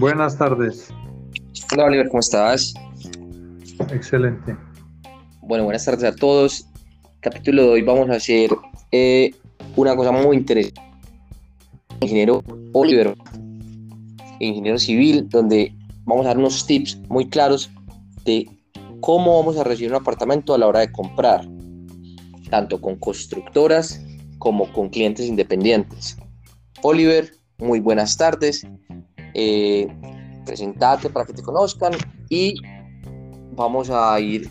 Buenas tardes. Hola Oliver, ¿cómo estás? Excelente. Bueno, buenas tardes a todos. Capítulo de hoy vamos a hacer eh, una cosa muy interesante. Ingeniero Oliver, ingeniero civil, donde vamos a dar unos tips muy claros de cómo vamos a recibir un apartamento a la hora de comprar, tanto con constructoras como con clientes independientes. Oliver, muy buenas tardes. Eh, para que te conozcan y vamos a ir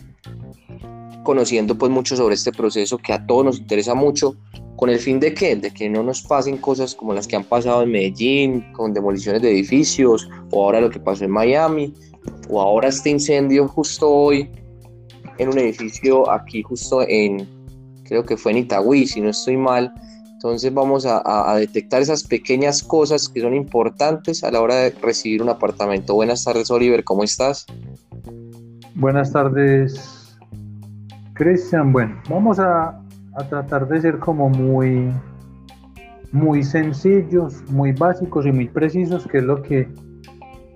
conociendo pues mucho sobre este proceso que a todos nos interesa mucho con el fin de que de que no nos pasen cosas como las que han pasado en Medellín con demoliciones de edificios o ahora lo que pasó en Miami o ahora este incendio justo hoy en un edificio aquí justo en creo que fue en Itagüí si no estoy mal entonces vamos a, detectar esas pequeñas cosas que son importantes a la hora de recibir un apartamento. Buenas tardes, Oliver, ¿cómo estás? Buenas tardes, Cristian. Bueno, vamos a, tratar de ser como muy, muy sencillos, muy básicos y muy precisos, que es lo que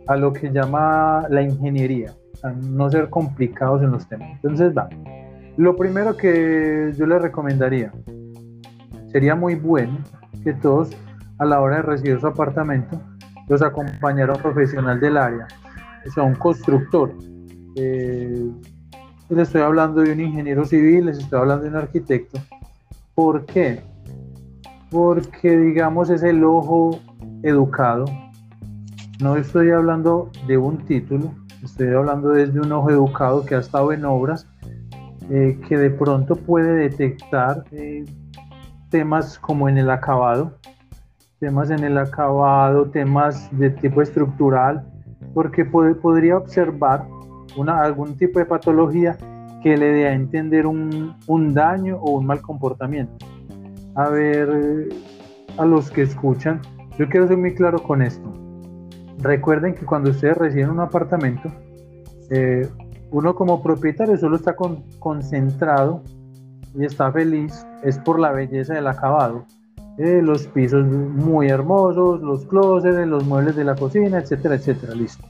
a lo que llama la ingeniería, no ser complicados en los temas. Entonces, va. Lo primero que yo le recomendaría, sería muy bueno que todos a la hora de recibir su apartamento los acompañara un profesional del área, o sea, un constructor. Eh, les estoy hablando de un ingeniero civil, les estoy hablando de un arquitecto. ¿Por qué? Porque, digamos, es el ojo educado. No estoy hablando de un título, estoy hablando desde un ojo educado que ha estado en obras, eh, que de pronto puede detectar eh, temas como en el acabado, temas en el acabado, temas de tipo estructural, porque podría observar una, algún tipo de patología que le dé a entender un, un daño o un mal comportamiento. A ver, a los que escuchan, yo quiero ser muy claro con esto. Recuerden que cuando ustedes reciben un apartamento, eh, uno como propietario solo está con, concentrado y está feliz es por la belleza del acabado. Eh, los pisos muy hermosos, los closets, los muebles de la cocina, etcétera, etcétera, listo.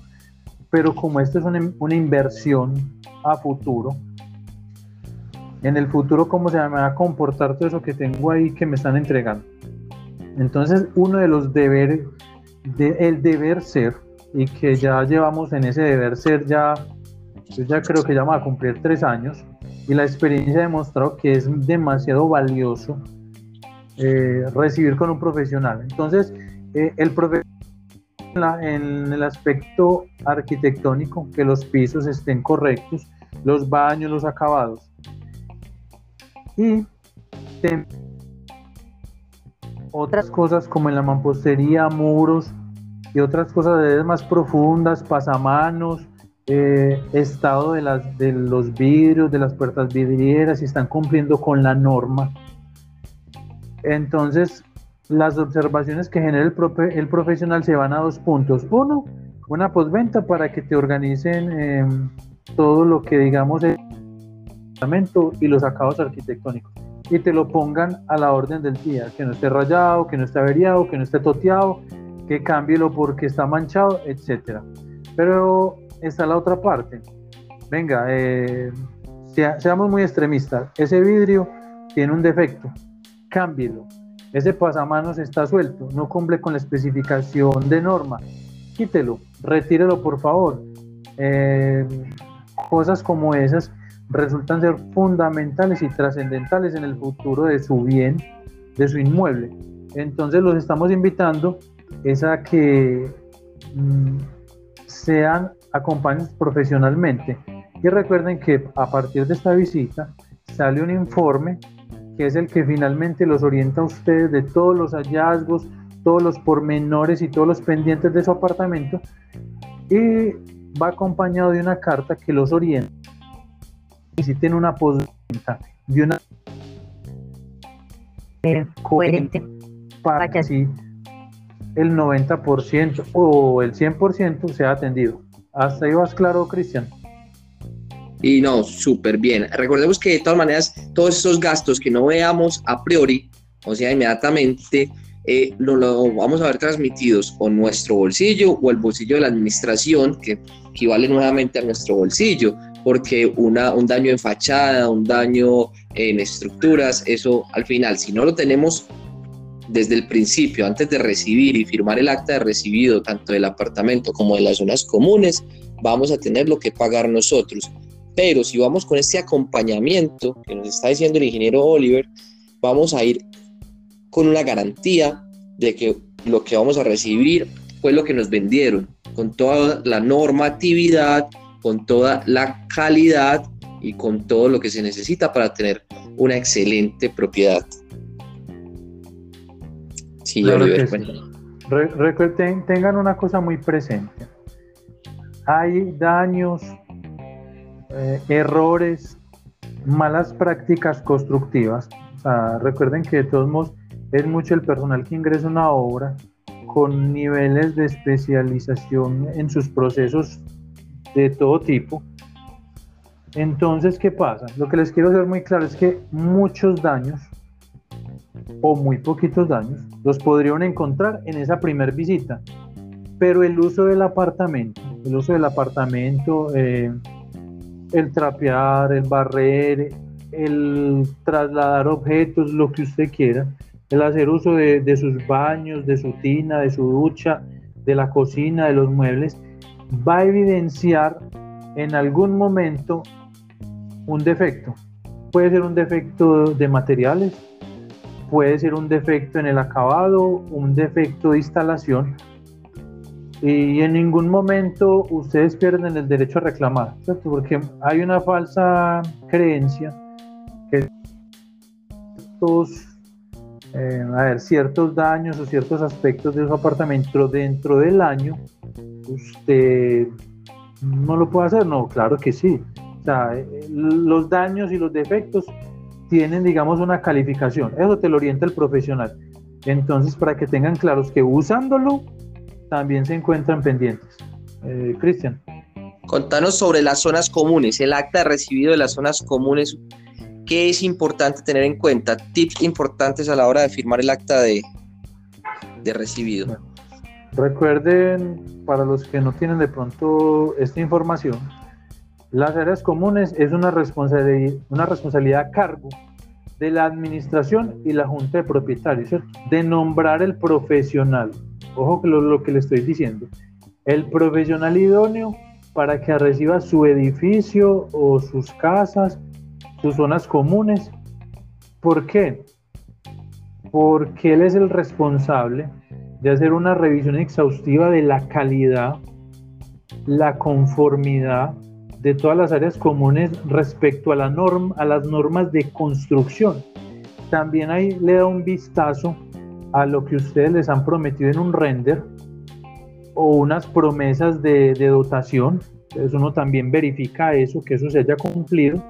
Pero como esto es una, una inversión a futuro, en el futuro cómo se me va a comportar todo eso que tengo ahí que me están entregando. Entonces, uno de los deberes, de, el deber ser, y que ya llevamos en ese deber ser ya, ya creo que ya va a cumplir tres años, y la experiencia ha demostrado que es demasiado valioso eh, recibir con un profesional. Entonces, eh, el profesional en, el aspecto arquitectónico, que los pisos estén correctos, los baños, los acabados. Y otras cosas como en la mampostería, muros y otras cosas más profundas, pasamanos, eh, estado de, las, de los vidrios, de las puertas vidrieras, si están cumpliendo con la norma. Entonces, las observaciones que genera el, el profesional se van a dos puntos. Uno, una postventa para que te organicen em, todo lo que digamos el y los acabados arquitectónicos y te lo pongan a la orden del día, que no esté rayado, que no esté averiado, que no esté toteado, que cámbielo porque está manchado, etcétera. Pero está la otra parte. Venga, eh, seamos muy extremistas. Ese vidrio tiene un defecto, cámbielo. Ese pasamanos está suelto, no cumple con la especificación de norma. Quítelo, retírelo por favor. Eh, cosas como esas resultan ser fundamentales y trascendentales en el futuro de su bien, de su inmueble. Entonces los estamos invitando es a que mm, sean acompañen profesionalmente. Y recuerden que a partir de esta visita sale un informe que es el que finalmente los orienta a ustedes de todos los hallazgos, todos los pormenores y todos los pendientes de su apartamento y va acompañado de una carta que los orienta. Necesiten una postventa de una coherente para que así el 90% o el 100% sea atendido. Hasta ahí vas claro, Cristian. Y no, súper bien. Recordemos que de todas maneras, todos esos gastos que no veamos a priori, o sea, inmediatamente, eh, lo, vamos a ver transmitidos o nuestro bolsillo o el bolsillo de la administración, que equivale nuevamente a nuestro bolsillo, porque una, un daño en fachada, un daño en estructuras, eso al final, si no lo tenemos desde el principio, antes de recibir y firmar el acta de recibido, tanto del apartamento como de las zonas comunes, vamos a tener lo que pagar nosotros. Pero si vamos con este acompañamiento que nos está diciendo el ingeniero Oliver, vamos a ir con una garantía de que lo que vamos a recibir fue lo que nos vendieron, con toda la normatividad, con toda la calidad y con todo lo que se necesita para tener una excelente propiedad. Sí, Recuerden, tengan una cosa muy presente. Hay daños, eh, errores, malas prácticas constructivas. recuerden que de todos modos es mucho el personal que ingresa a una obra con niveles de especialización en sus procesos de todo tipo. Entonces, ¿qué pasa? Lo que les quiero hacer muy claro es que muchos daños o muy poquitos daños los podrían encontrar en esa primer visita. Pero el uso del apartamento, el uso del apartamento, eh, el trapear, el barrer, el trasladar objetos, lo que usted quiera, el hacer uso de, sus baños, de su tina, de su ducha, de la cocina, de los muebles, va a evidenciar en algún momento un defecto. Puede ser un defecto de materiales, puede ser un defecto en el acabado, un defecto de instalación, y en ningún momento ustedes pierden el derecho a reclamar, porque hay una falsa creencia que estos eh, ciertos daños o ciertos aspectos de su apartamento dentro del año, usted no lo puede hacer. No, claro que sí. O sea, eh, los daños y los defectos tienen, digamos, una calificación. Eso te lo orienta el profesional. Entonces, para que tengan claros que usándolo, también se encuentran pendientes. Eh, Cristian. Contanos sobre las zonas comunes, el acta recibido de las zonas comunes ¿Qué es importante tener en cuenta? Tips importantes a la hora de firmar el acta de, de recibido. Recuerden, para los que no tienen de pronto esta información, las áreas comunes es una responsabilidad, a cargo de la administración y la junta de propietarios, de nombrar el profesional. Ojo que lo, lo que le estoy diciendo. El profesional idóneo para que reciba su edificio o sus casas sus zonas comunes. ¿Por qué? Porque él es el responsable de hacer una revisión exhaustiva de la calidad, la conformidad de todas las áreas comunes respecto a, la norma, a las normas de construcción. También ahí le da un vistazo a lo que ustedes les han prometido en un render o unas promesas de, dotación. Entonces uno también verifica eso, que eso se haya cumplido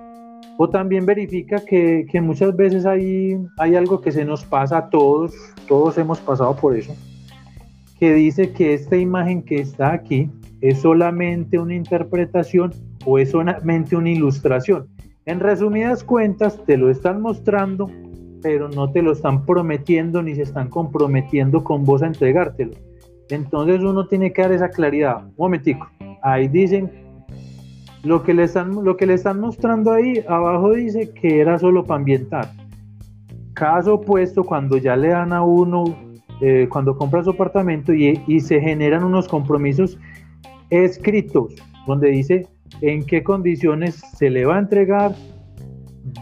o también verifica que, muchas veces hay, hay algo que se nos pasa a todos, todos hemos pasado por eso, que dice que esta imagen que está aquí es solamente una interpretación o es solamente una ilustración. En resumidas cuentas, te lo están mostrando, pero no te lo están prometiendo ni se están comprometiendo con vos a entregártelo. Entonces uno tiene que dar esa claridad. Un momentico, ahí dicen lo que, le están, lo que le están mostrando ahí abajo dice que era solo para ambientar. Caso opuesto, cuando ya le dan a uno, eh, cuando compra su apartamento y, y se generan unos compromisos escritos, donde dice en qué condiciones se le va a entregar,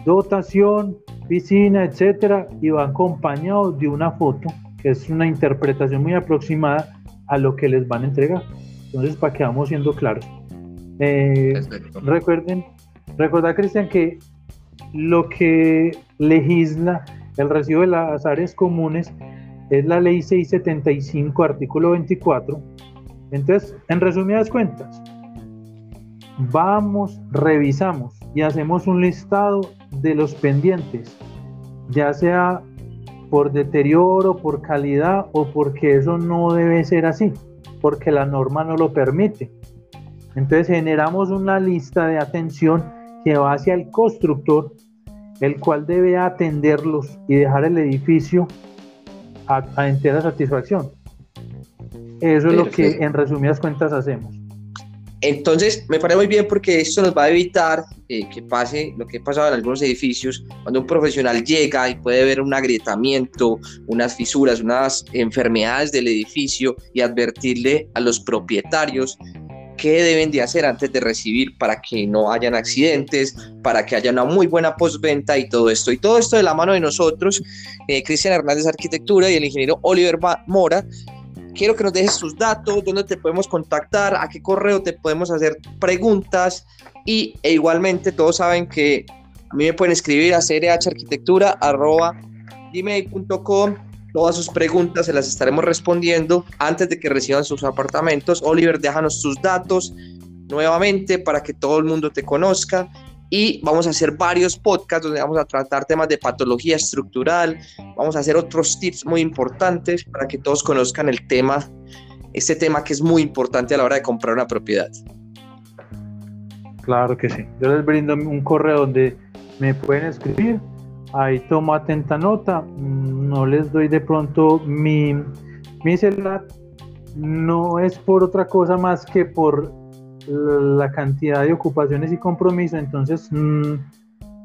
dotación, piscina, etcétera, y va acompañado de una foto, que es una interpretación muy aproximada a lo que les van a entregar. Entonces, para que vamos siendo claros. Eh, recuerden, recuerda Cristian que lo que legisla el recibo de las áreas comunes es la ley 675, artículo 24. Entonces, en resumidas cuentas, vamos, revisamos y hacemos un listado de los pendientes, ya sea por deterioro, por calidad o porque eso no debe ser así, porque la norma no lo permite. Entonces generamos una lista de atención que va hacia el constructor, el cual debe atenderlos y dejar el edificio a, entera satisfacción. Eso es lo que en resumidas cuentas hacemos. Entonces, me parece muy bien porque esto nos va a evitar eh, que pase lo que ha pasado en algunos edificios, cuando un profesional llega y puede ver un agrietamiento, unas fisuras, unas enfermedades del edificio y advertirle a los propietarios qué deben de hacer antes de recibir para que no hayan accidentes, para que haya una muy buena postventa y todo esto. Y todo esto de la mano de nosotros, eh, Cristian Hernández Arquitectura y el ingeniero Oliver Mora, quiero que nos dejes tus datos, dónde te podemos contactar, a qué correo te podemos hacer preguntas. Y e igualmente todos saben que a mí me pueden escribir a crharquitectura.gmail.com todas sus preguntas se las estaremos respondiendo antes de que reciban sus apartamentos. Oliver, déjanos tus datos nuevamente para que todo el mundo te conozca y vamos a hacer varios podcasts donde vamos a tratar temas de patología estructural, vamos a hacer otros tips muy importantes para que todos conozcan el tema, este tema que es muy importante a la hora de comprar una propiedad. Claro que sí. Yo les brindo un correo donde me pueden escribir. Ahí tomo atenta nota. No les doy de pronto mi, mi celular. No es por otra cosa más que por la cantidad de ocupaciones y compromisos, entonces mm,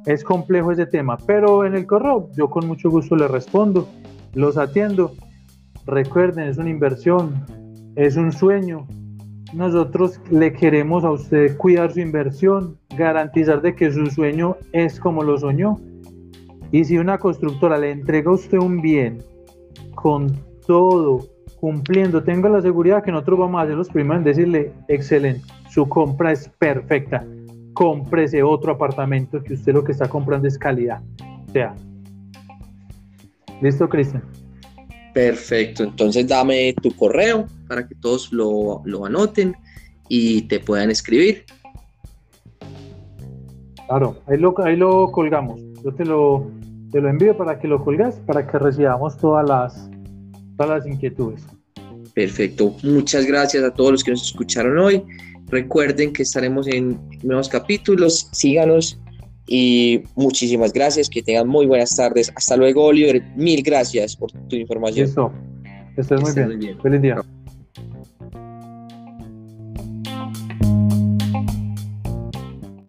es complejo ese tema. Pero en el correo yo con mucho gusto le respondo, los atiendo. Recuerden, es una inversión, es un sueño. Nosotros le queremos a usted cuidar su inversión, garantizar de que su sueño es como lo soñó. Y si una constructora le entrega a usted un bien con todo cumpliendo, tenga la seguridad que nosotros vamos a ser los primeros en decirle, excelente, su compra es perfecta, cómprese otro apartamento que usted lo que está comprando es calidad. O sea, ¿listo, Cristian? Perfecto, entonces dame tu correo para que todos lo, lo anoten y te puedan escribir. Claro, ahí lo, ahí lo colgamos. Yo te lo, te lo envío para que lo colgas, para que recibamos todas las, todas las inquietudes. Perfecto. Muchas gracias a todos los que nos escucharon hoy. Recuerden que estaremos en nuevos capítulos. Síganos y muchísimas gracias. Que tengan muy buenas tardes. Hasta luego, Oliver. Mil gracias por tu información. Eso. Estés muy bien. Feliz día.